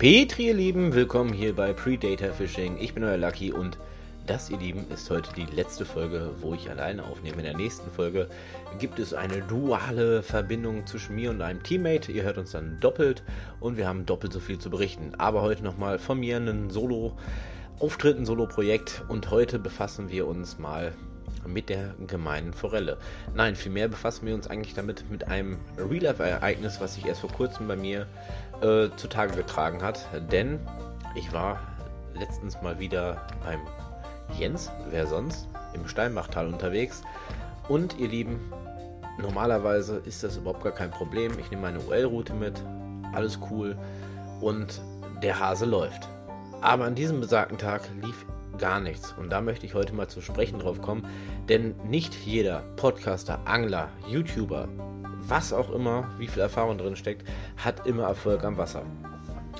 Petri, ihr Lieben, willkommen hier bei Predator Fishing. Ich bin euer Lucky und das, ihr Lieben, ist heute die letzte Folge, wo ich alleine aufnehme. In der nächsten Folge gibt es eine duale Verbindung zwischen mir und einem Teammate. Ihr hört uns dann doppelt und wir haben doppelt so viel zu berichten. Aber heute nochmal von mir einen Solo-Auftritt, ein Solo-Projekt und heute befassen wir uns mal mit der gemeinen Forelle. Nein, vielmehr befassen wir uns eigentlich damit mit einem Real-Life-Ereignis, was sich erst vor kurzem bei mir äh, zutage getragen hat. Denn ich war letztens mal wieder beim Jens, wer sonst, im Steinbachtal unterwegs. Und ihr Lieben, normalerweise ist das überhaupt gar kein Problem. Ich nehme meine UL-Route mit, alles cool und der Hase läuft. Aber an diesem besagten Tag lief gar nichts. Und da möchte ich heute mal zu sprechen drauf kommen, denn nicht jeder Podcaster, Angler, YouTuber, was auch immer, wie viel Erfahrung drin steckt, hat immer Erfolg am Wasser.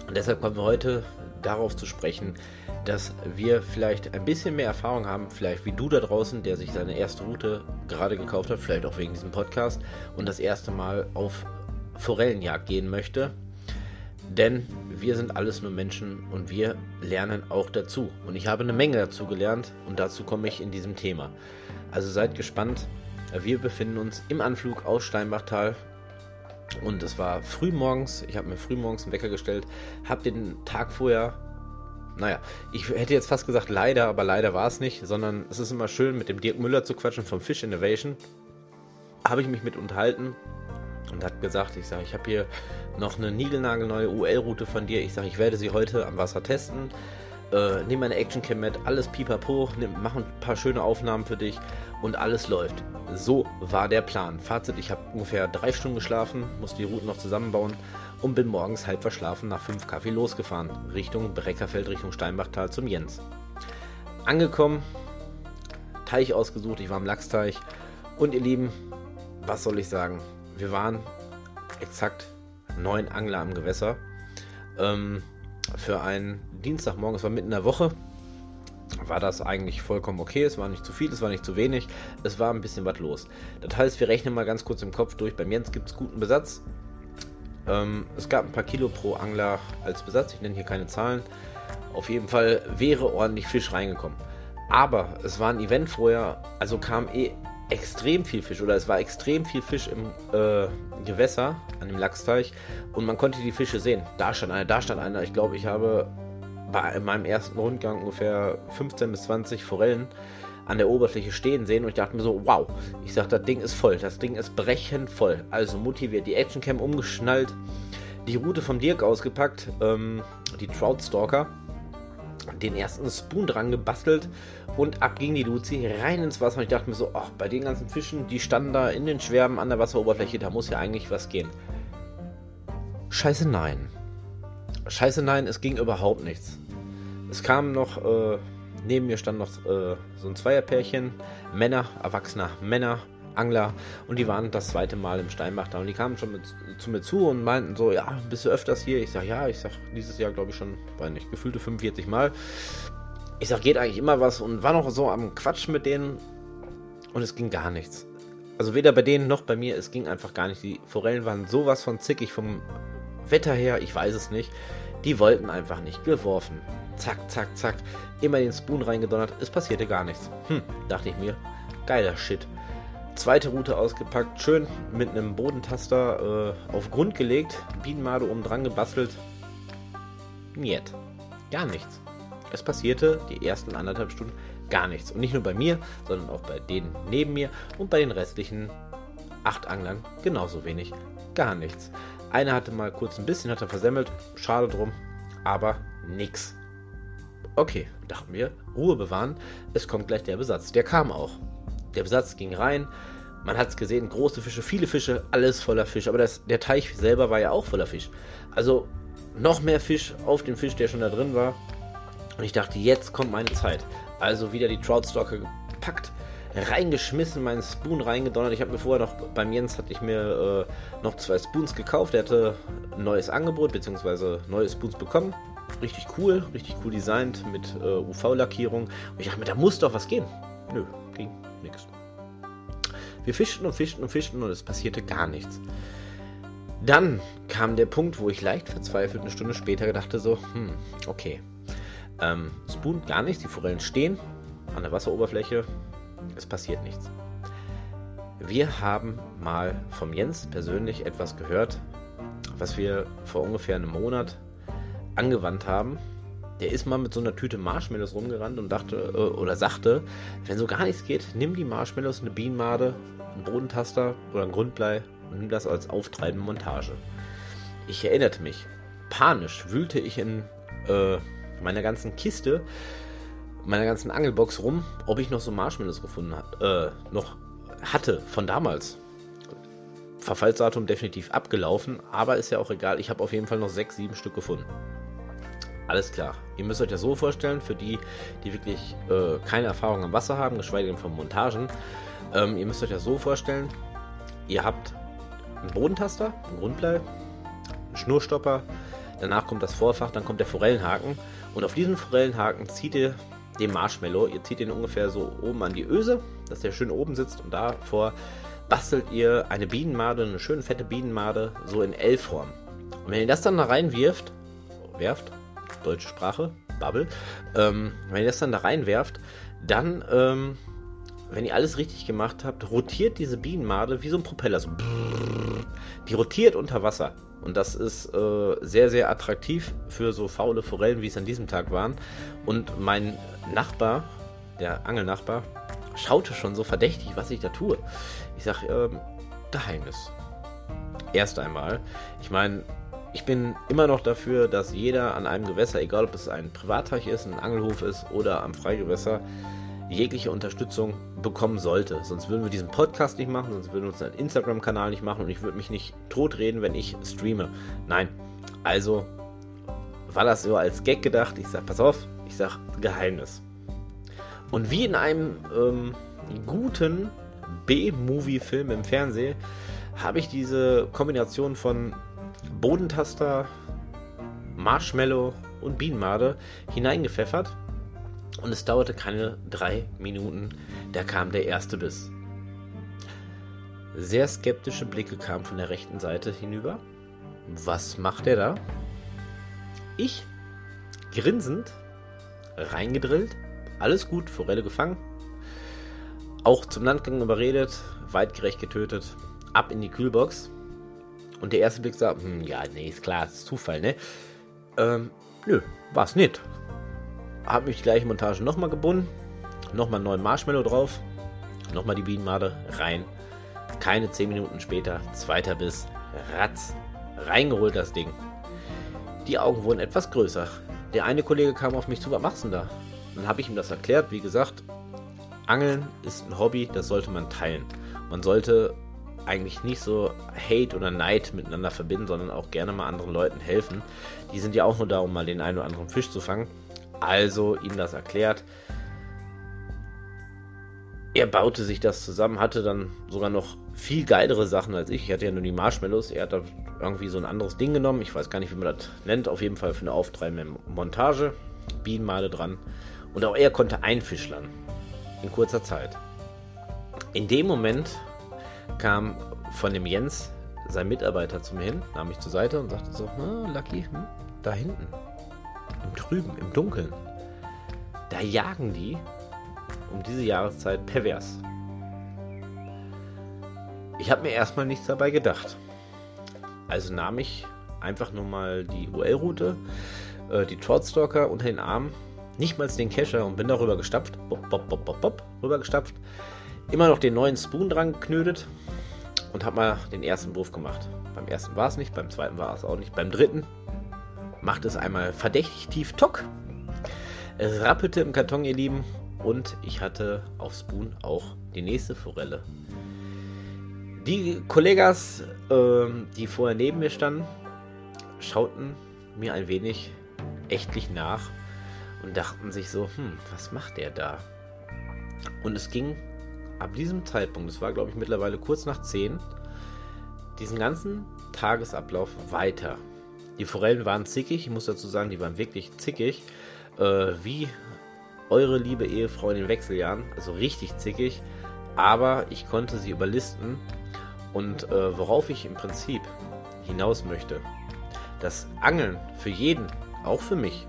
Und deshalb kommen wir heute darauf zu sprechen, dass wir vielleicht ein bisschen mehr Erfahrung haben, vielleicht wie du da draußen, der sich seine erste Route gerade gekauft hat, vielleicht auch wegen diesem Podcast und das erste Mal auf Forellenjagd gehen möchte. Denn wir sind alles nur Menschen und wir lernen auch dazu. Und ich habe eine Menge dazu gelernt und dazu komme ich in diesem Thema. Also seid gespannt. Wir befinden uns im Anflug aus Steinbachtal und es war früh morgens. Ich habe mir früh morgens einen Wecker gestellt, habe den Tag vorher, naja, ich hätte jetzt fast gesagt leider, aber leider war es nicht, sondern es ist immer schön, mit dem Dirk Müller zu quatschen vom Fish Innovation. Habe ich mich mit unterhalten und hat gesagt, ich sage, ich habe hier noch eine niegelnagelneue UL-Route von dir. Ich sage, ich werde sie heute am Wasser testen. Äh, nehme meine Actioncam mit, alles pipapo, mache ein paar schöne Aufnahmen für dich und alles läuft. So war der Plan. Fazit, ich habe ungefähr drei Stunden geschlafen, musste die Route noch zusammenbauen und bin morgens halb verschlafen nach fünf Kaffee losgefahren. Richtung Breckerfeld, Richtung Steinbachtal zum Jens. Angekommen, Teich ausgesucht, ich war am Lachsteich und ihr Lieben, was soll ich sagen? Wir waren exakt neun Angler am Gewässer. Ähm, für einen Dienstagmorgen, es war mitten in der Woche, war das eigentlich vollkommen okay. Es war nicht zu viel, es war nicht zu wenig. Es war ein bisschen was los. Das heißt, wir rechnen mal ganz kurz im Kopf durch. Beim Jens gibt es guten Besatz. Ähm, es gab ein paar Kilo pro Angler als Besatz. Ich nenne hier keine Zahlen. Auf jeden Fall wäre ordentlich Fisch reingekommen. Aber es war ein Event vorher, also kam eh extrem viel Fisch oder es war extrem viel Fisch im äh, Gewässer an dem Lachsteich und man konnte die Fische sehen. Da stand einer, da stand einer. Ich glaube, ich habe bei meinem ersten Rundgang ungefähr 15 bis 20 Forellen an der Oberfläche stehen sehen und ich dachte mir so, wow, ich sag, das Ding ist voll, das Ding ist brechend voll. Also motiviert, die Actioncam umgeschnallt, die Route vom Dirk ausgepackt, ähm, die Trout Stalker den ersten Spoon dran gebastelt und ab ging die Luzi rein ins Wasser. Und ich dachte mir so, ach, bei den ganzen Fischen, die standen da in den Schwärmen an der Wasseroberfläche, da muss ja eigentlich was gehen. Scheiße, nein. Scheiße, nein, es ging überhaupt nichts. Es kam noch, äh, neben mir stand noch äh, so ein Zweierpärchen, Männer, erwachsener Männer, Angler und die waren das zweite Mal im Steinbach da und die kamen schon mit, zu mir zu und meinten so, ja, bist du öfters hier? Ich sag, ja, ich sag, dieses Jahr glaube ich schon, weiß nicht, gefühlte 45 Mal. Ich sag, geht eigentlich immer was und war noch so am Quatsch mit denen und es ging gar nichts. Also weder bei denen noch bei mir, es ging einfach gar nicht. Die Forellen waren sowas von zickig vom Wetter her, ich weiß es nicht. Die wollten einfach nicht geworfen. Zack, zack, zack. Immer den Spoon reingedonnert. Es passierte gar nichts. Hm, dachte ich mir. Geiler Shit. Zweite Route ausgepackt, schön mit einem Bodentaster äh, auf Grund gelegt, Bienenmade oben dran gebastelt. Niet. Gar nichts. Es passierte die ersten anderthalb Stunden gar nichts. Und nicht nur bei mir, sondern auch bei denen neben mir und bei den restlichen acht Anglern genauso wenig. Gar nichts. Einer hatte mal kurz ein bisschen, hat er versemmelt. Schade drum. Aber nix. Okay, dachten wir, Ruhe bewahren. Es kommt gleich der Besatz. Der kam auch. Der Besatz ging rein. Man hat es gesehen, große Fische, viele Fische, alles voller Fisch. Aber das, der Teich selber war ja auch voller Fisch. Also noch mehr Fisch auf den Fisch, der schon da drin war. Und ich dachte, jetzt kommt meine Zeit. Also wieder die Troutstocker gepackt, reingeschmissen, meinen Spoon reingedonnert. Ich habe mir vorher noch, beim Jens hatte ich mir äh, noch zwei Spoons gekauft. Der hatte ein neues Angebot, beziehungsweise neue Spoons bekommen. Richtig cool, richtig cool designt mit äh, UV-Lackierung. Und ich dachte mir, da muss doch was gehen. Nö, ging nichts. Wir fischten und fischten und fischten und es passierte gar nichts. Dann kam der Punkt, wo ich leicht verzweifelt eine Stunde später dachte so, hm, okay. Ähm, Spoon gar nichts, die Forellen stehen an der Wasseroberfläche, es passiert nichts. Wir haben mal vom Jens persönlich etwas gehört, was wir vor ungefähr einem Monat angewandt haben. Der ist mal mit so einer Tüte Marshmallows rumgerannt und dachte äh, oder sagte, wenn so gar nichts geht, nimm die Marshmallows, eine Bienenmade, einen Bodentaster oder ein Grundblei und nimm das als auftreibende Montage. Ich erinnerte mich. Panisch wühlte ich in äh, meiner ganzen Kiste, meiner ganzen Angelbox rum, ob ich noch so Marshmallows gefunden hat, äh, noch hatte von damals. Verfallsdatum definitiv abgelaufen, aber ist ja auch egal. Ich habe auf jeden Fall noch sechs, sieben Stück gefunden. Alles klar. Ihr müsst euch das so vorstellen, für die, die wirklich äh, keine Erfahrung am Wasser haben, geschweige denn von Montagen. Ähm, ihr müsst euch das so vorstellen, ihr habt einen Bodentaster, einen Grundblei, einen Schnurstopper, danach kommt das Vorfach, dann kommt der Forellenhaken und auf diesen Forellenhaken zieht ihr den Marshmallow, ihr zieht den ungefähr so oben an die Öse, dass der schön oben sitzt und davor bastelt ihr eine Bienenmade, eine schöne fette Bienenmade, so in L-Form. Und wenn ihr das dann da reinwirft, werft, deutsche Sprache, Bubble, ähm, wenn ihr das dann da reinwerft, dann, ähm, wenn ihr alles richtig gemacht habt, rotiert diese Bienenmade wie so ein Propeller. So die rotiert unter Wasser. Und das ist äh, sehr, sehr attraktiv für so faule Forellen, wie es an diesem Tag waren. Und mein Nachbar, der Angelnachbar, schaute schon so verdächtig, was ich da tue. Ich sage, ähm, Geheimnis. Erst einmal. Ich meine, ich bin immer noch dafür, dass jeder an einem Gewässer, egal ob es ein Privatteich ist, ein Angelhof ist oder am Freigewässer, jegliche Unterstützung bekommen sollte. Sonst würden wir diesen Podcast nicht machen, sonst würden wir unseren Instagram-Kanal nicht machen und ich würde mich nicht totreden, wenn ich streame. Nein. Also war das so als Gag gedacht. Ich sag, pass auf, ich sag Geheimnis. Und wie in einem ähm, guten B-Movie-Film im Fernsehen habe ich diese Kombination von Bodentaster, Marshmallow und Bienenmade hineingepfeffert. Und es dauerte keine drei Minuten, da kam der erste Biss. Sehr skeptische Blicke kamen von der rechten Seite hinüber. Was macht er da? Ich, grinsend, reingedrillt, alles gut, Forelle gefangen, auch zum Landgang überredet, weitgerecht getötet, ab in die Kühlbox. Und der erste Blick sagt, hm, ja, nee, ist klar, ist Zufall, ne? Ähm, nö, war's nicht. Hab mich die gleiche Montage nochmal gebunden, nochmal einen neuen Marshmallow drauf, nochmal die Bienenmade rein. Keine 10 Minuten später, zweiter Biss, ratz, reingeholt das Ding. Die Augen wurden etwas größer. Der eine Kollege kam auf mich zu, was machst du denn da? Dann habe ich ihm das erklärt, wie gesagt, Angeln ist ein Hobby, das sollte man teilen. Man sollte eigentlich nicht so Hate oder Neid miteinander verbinden, sondern auch gerne mal anderen Leuten helfen. Die sind ja auch nur da, um mal den einen oder anderen Fisch zu fangen. Also ihm das erklärt. Er baute sich das zusammen, hatte dann sogar noch viel geilere Sachen als ich. Ich hatte ja nur die Marshmallows. Er hat da irgendwie so ein anderes Ding genommen. Ich weiß gar nicht, wie man das nennt. Auf jeden Fall für eine auftreibende Montage. Bienenmale dran. Und auch er konnte einfischlern. In kurzer Zeit. In dem Moment kam von dem Jens sein Mitarbeiter zu mir hin, nahm mich zur Seite und sagte so, Lucky, hm, da hinten, im Trüben, im Dunkeln, da jagen die um diese Jahreszeit pervers. Ich habe mir erstmal nichts dabei gedacht. Also nahm ich einfach nur mal die UL-Route, äh, die Troutstalker unter den Arm, nicht mal den Kescher und bin darüber gestapft, bop, bop, bop, bop, bop, rüber gestapft, immer noch den neuen Spoon dran geknötet und habe mal den ersten Wurf gemacht. Beim ersten war es nicht, beim zweiten war es auch nicht, beim dritten macht es einmal verdächtig tief Tock. Es rappelte im Karton, ihr Lieben, und ich hatte auf Spoon auch die nächste Forelle. Die Kollegas, äh, die vorher neben mir standen, schauten mir ein wenig ächtlich nach und dachten sich so, hm, was macht der da? Und es ging ab diesem Zeitpunkt, es war glaube ich mittlerweile kurz nach 10, diesen ganzen Tagesablauf weiter. Die Forellen waren zickig, ich muss dazu sagen, die waren wirklich zickig, äh, wie eure liebe Ehefrau in den Wechseljahren, also richtig zickig, aber ich konnte sie überlisten. Und äh, worauf ich im Prinzip hinaus möchte, dass Angeln für jeden, auch für mich,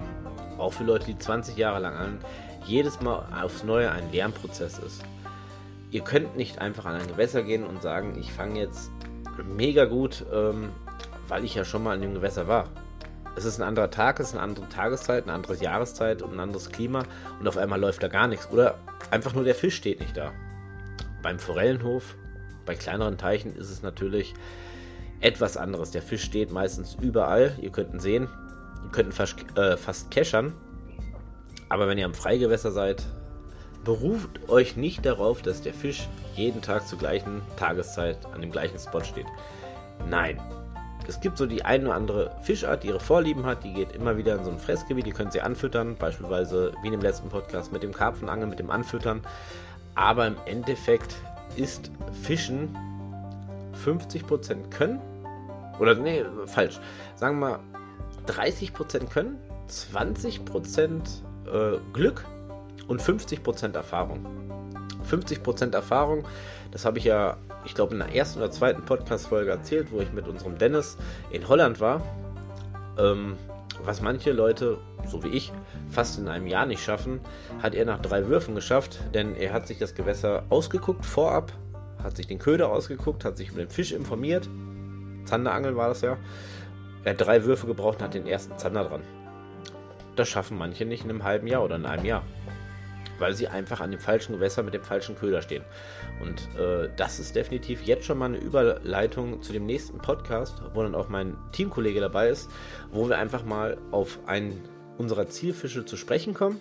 auch für Leute, die 20 Jahre lang angeln, jedes Mal aufs Neue ein Lernprozess ist. Ihr könnt nicht einfach an ein Gewässer gehen und sagen, ich fange jetzt mega gut, ähm, weil ich ja schon mal in dem Gewässer war. Es ist ein anderer Tag, es ist eine andere Tageszeit, eine andere Jahreszeit und ein anderes Klima und auf einmal läuft da gar nichts. Oder einfach nur der Fisch steht nicht da. Beim Forellenhof, bei kleineren Teichen ist es natürlich etwas anderes. Der Fisch steht meistens überall. Ihr könnt ihn sehen. Ihr könnt ihn fast, äh, fast keschern. Aber wenn ihr am Freigewässer seid, beruft euch nicht darauf, dass der Fisch jeden Tag zur gleichen Tageszeit an dem gleichen Spot steht. Nein. Es gibt so die eine oder andere Fischart, die ihre Vorlieben hat, die geht immer wieder in so ein Fressgebiet, die könnt ihr anfüttern, beispielsweise wie in dem letzten Podcast mit dem Karpfenangeln, mit dem Anfüttern. Aber im Endeffekt ist Fischen 50% können, oder nee, falsch, sagen wir mal 30% können, 20% äh, Glück und 50% Erfahrung. 50% Erfahrung, das habe ich ja, ich glaube, in der ersten oder zweiten Podcast-Folge erzählt, wo ich mit unserem Dennis in Holland war. Ähm, was manche Leute, so wie ich, fast in einem Jahr nicht schaffen, hat er nach drei Würfen geschafft, denn er hat sich das Gewässer ausgeguckt vorab, hat sich den Köder ausgeguckt, hat sich über den Fisch informiert. Zanderangeln war das ja. Er hat drei Würfe gebraucht und hat den ersten Zander dran. Das schaffen manche nicht in einem halben Jahr oder in einem Jahr. Weil sie einfach an dem falschen Gewässer mit dem falschen Köder stehen. Und äh, das ist definitiv jetzt schon mal eine Überleitung zu dem nächsten Podcast, wo dann auch mein Teamkollege dabei ist, wo wir einfach mal auf einen unserer Zielfische zu sprechen kommen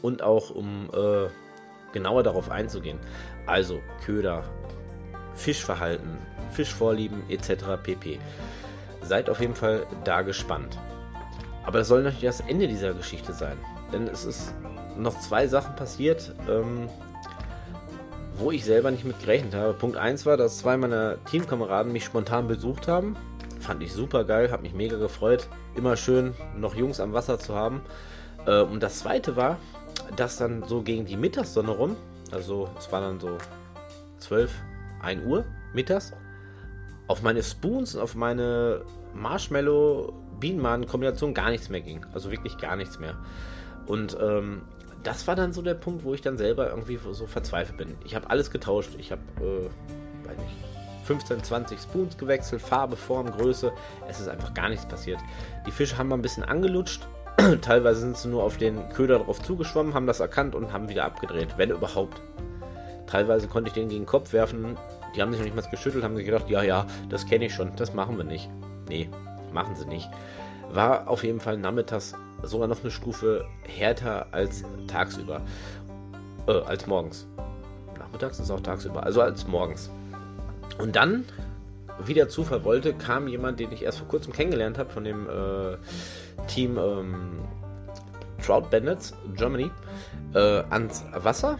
und auch um äh, genauer darauf einzugehen. Also Köder, Fischverhalten, Fischvorlieben etc. pp. Seid auf jeden Fall da gespannt. Aber das soll natürlich das Ende dieser Geschichte sein. Denn es ist noch zwei Sachen passiert, ähm, wo ich selber nicht mit gerechnet habe. Punkt 1 war, dass zwei meiner Teamkameraden mich spontan besucht haben. Fand ich super geil, hat mich mega gefreut. Immer schön, noch Jungs am Wasser zu haben. Äh, und das zweite war, dass dann so gegen die Mittagssonne rum, also es war dann so 12, 1 Uhr mittags, auf meine Spoons, auf meine Marshmallow Bienenmaden-Kombination gar nichts mehr ging. Also wirklich gar nichts mehr. Und ähm, das war dann so der Punkt, wo ich dann selber irgendwie so verzweifelt bin. Ich habe alles getauscht. Ich habe, äh, weiß nicht, 15, 20 Spoons gewechselt, Farbe, Form, Größe. Es ist einfach gar nichts passiert. Die Fische haben mal ein bisschen angelutscht. Teilweise sind sie nur auf den Köder drauf zugeschwommen, haben das erkannt und haben wieder abgedreht, wenn überhaupt. Teilweise konnte ich den gegen den Kopf werfen. Die haben sich noch nicht mal geschüttelt, haben sich gedacht, ja, ja, das kenne ich schon, das machen wir nicht. Nee, machen sie nicht. War auf jeden Fall nachmittags sogar noch eine Stufe härter als tagsüber. Äh, als morgens. Nachmittags ist auch tagsüber, also als morgens. Und dann, wie der Zufall wollte, kam jemand, den ich erst vor kurzem kennengelernt habe, von dem äh, Team ähm, Trout Bandits Germany, äh, ans Wasser.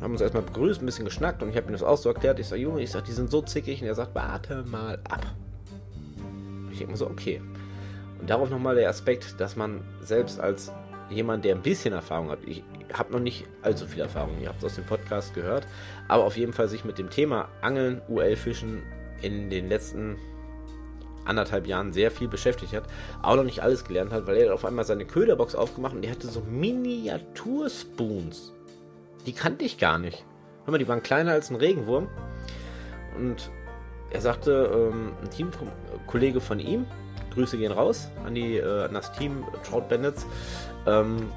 Haben uns erstmal begrüßt, ein bisschen geschnackt und ich habe ihm das auch so erklärt. Ich sage, Junge, ich sage, die sind so zickig. Und er sagt, warte mal ab. Ich denke mir so, okay. Und darauf nochmal der Aspekt, dass man selbst als jemand, der ein bisschen Erfahrung hat, ich habe noch nicht allzu viel Erfahrung, ihr habt es aus dem Podcast gehört, aber auf jeden Fall sich mit dem Thema Angeln, UL-Fischen in den letzten anderthalb Jahren sehr viel beschäftigt hat, auch noch nicht alles gelernt hat, weil er auf einmal seine Köderbox aufgemacht und die hatte so Miniaturspoons. Die kannte ich gar nicht. Hör mal, die waren kleiner als ein Regenwurm. Und er sagte, ähm, ein Teamkollege von ihm, Grüße gehen raus an, die, äh, an das Team Trout Bandits, ähm,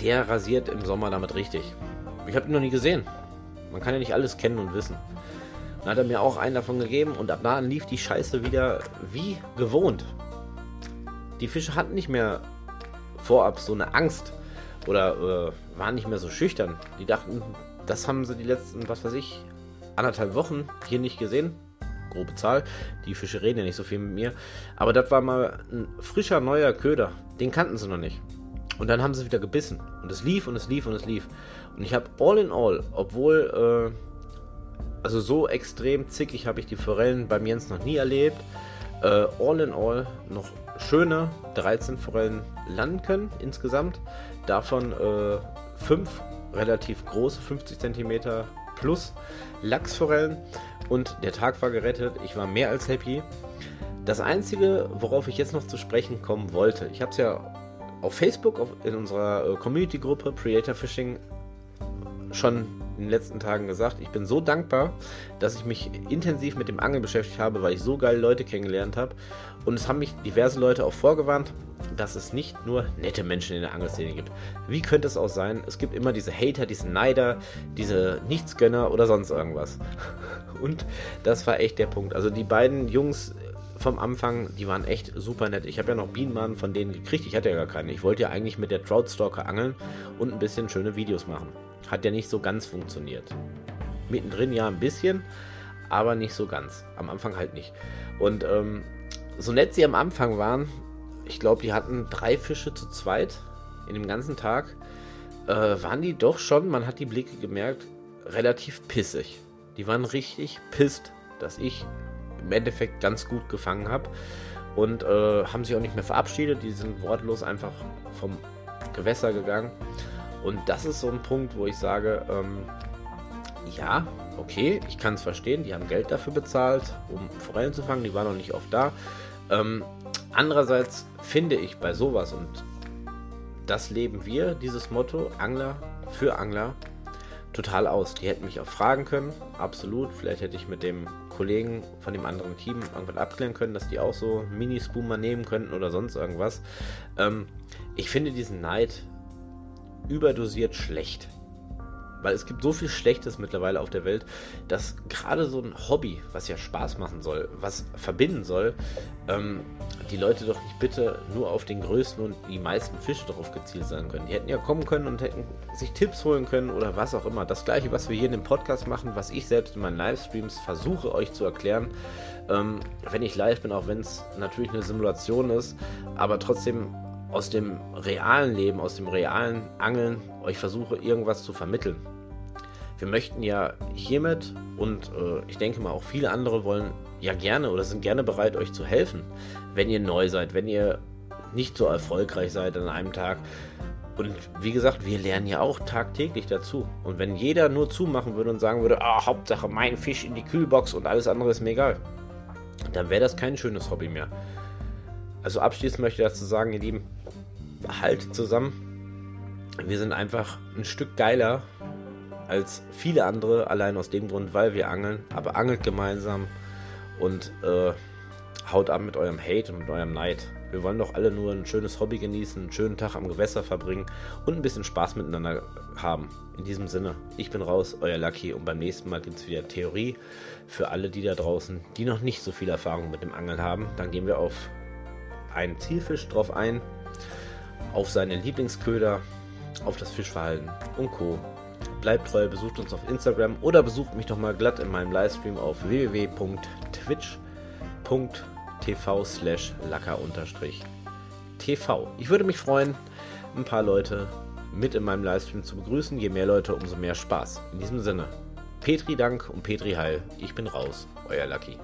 der rasiert im Sommer damit richtig. Ich habe ihn noch nie gesehen. Man kann ja nicht alles kennen und wissen. Dann hat er mir auch einen davon gegeben und ab da lief die Scheiße wieder wie gewohnt. Die Fische hatten nicht mehr vorab so eine Angst oder äh, waren nicht mehr so schüchtern. Die dachten, das haben sie die letzten, was weiß ich, anderthalb Wochen hier nicht gesehen. Grobe Zahl. Die Fische reden ja nicht so viel mit mir. Aber das war mal ein frischer, neuer Köder. Den kannten sie noch nicht. Und dann haben sie wieder gebissen. Und es lief und es lief und es lief. Und ich habe all in all, obwohl, äh, also so extrem zickig habe ich die Forellen beim Jens noch nie erlebt. Äh, all in all noch schöne 13 Forellen landen können insgesamt. Davon äh, 5 relativ große, 50 cm plus Lachsforellen und der Tag war gerettet. Ich war mehr als happy. Das Einzige, worauf ich jetzt noch zu sprechen kommen wollte, ich habe es ja auf Facebook auf, in unserer äh, Community-Gruppe Creator Fishing schon in den letzten Tagen gesagt, ich bin so dankbar, dass ich mich intensiv mit dem Angeln beschäftigt habe, weil ich so geile Leute kennengelernt habe. Und es haben mich diverse Leute auch vorgewarnt, dass es nicht nur nette Menschen in der Angelszene gibt. Wie könnte es auch sein? Es gibt immer diese Hater, diese Neider, diese Nichtsgönner oder sonst irgendwas. Und das war echt der Punkt. Also die beiden Jungs vom Anfang, die waren echt super nett. Ich habe ja noch Bienenmann von denen gekriegt. Ich hatte ja gar keine. Ich wollte ja eigentlich mit der Troutstalker angeln und ein bisschen schöne Videos machen. Hat ja nicht so ganz funktioniert. Mittendrin ja ein bisschen, aber nicht so ganz. Am Anfang halt nicht. Und ähm, so nett sie am Anfang waren, ich glaube, die hatten drei Fische zu zweit in dem ganzen Tag, äh, waren die doch schon, man hat die Blicke gemerkt, relativ pissig. Die waren richtig pisst, dass ich im Endeffekt ganz gut gefangen habe und äh, haben sich auch nicht mehr verabschiedet. Die sind wortlos einfach vom Gewässer gegangen. Und das ist so ein Punkt, wo ich sage, ähm, ja, okay, ich kann es verstehen, die haben Geld dafür bezahlt, um Forellen zu fangen, die waren noch nicht oft da. Ähm, andererseits finde ich bei sowas, und das leben wir, dieses Motto, Angler für Angler, total aus. Die hätten mich auch fragen können, absolut. Vielleicht hätte ich mit dem Kollegen von dem anderen Team irgendwann abklären können, dass die auch so Mini-Spoomer nehmen könnten oder sonst irgendwas. Ähm, ich finde diesen Neid überdosiert schlecht. Weil es gibt so viel Schlechtes mittlerweile auf der Welt, dass gerade so ein Hobby, was ja Spaß machen soll, was verbinden soll, ähm, die Leute doch nicht bitte nur auf den größten und die meisten Fische darauf gezielt sein können. Die hätten ja kommen können und hätten sich Tipps holen können oder was auch immer. Das gleiche, was wir hier in dem Podcast machen, was ich selbst in meinen Livestreams versuche euch zu erklären, ähm, wenn ich live bin, auch wenn es natürlich eine Simulation ist, aber trotzdem aus dem realen Leben, aus dem realen Angeln euch versuche, irgendwas zu vermitteln. Wir möchten ja hiermit und äh, ich denke mal auch viele andere wollen ja gerne oder sind gerne bereit, euch zu helfen, wenn ihr neu seid, wenn ihr nicht so erfolgreich seid an einem Tag. Und wie gesagt, wir lernen ja auch tagtäglich dazu. Und wenn jeder nur zumachen würde und sagen würde, ah, Hauptsache mein Fisch in die Kühlbox und alles andere ist mir egal, dann wäre das kein schönes Hobby mehr. Also abschließend möchte ich dazu sagen, ihr Lieben, halt zusammen. Wir sind einfach ein Stück geiler als viele andere, allein aus dem Grund, weil wir angeln. Aber angelt gemeinsam und äh, haut ab mit eurem Hate und mit eurem Neid. Wir wollen doch alle nur ein schönes Hobby genießen, einen schönen Tag am Gewässer verbringen und ein bisschen Spaß miteinander haben. In diesem Sinne, ich bin raus, euer Lucky und beim nächsten Mal gibt es wieder Theorie für alle die da draußen, die noch nicht so viel Erfahrung mit dem Angeln haben. Dann gehen wir auf einen Zielfisch drauf ein auf seine Lieblingsköder, auf das Fischverhalten und Co. Bleibt treu, besucht uns auf Instagram oder besucht mich doch mal glatt in meinem Livestream auf www.twitch.tv slash lacker-tv. Ich würde mich freuen, ein paar Leute mit in meinem Livestream zu begrüßen. Je mehr Leute, umso mehr Spaß. In diesem Sinne, Petri Dank und Petri Heil. Ich bin raus, euer Lucky.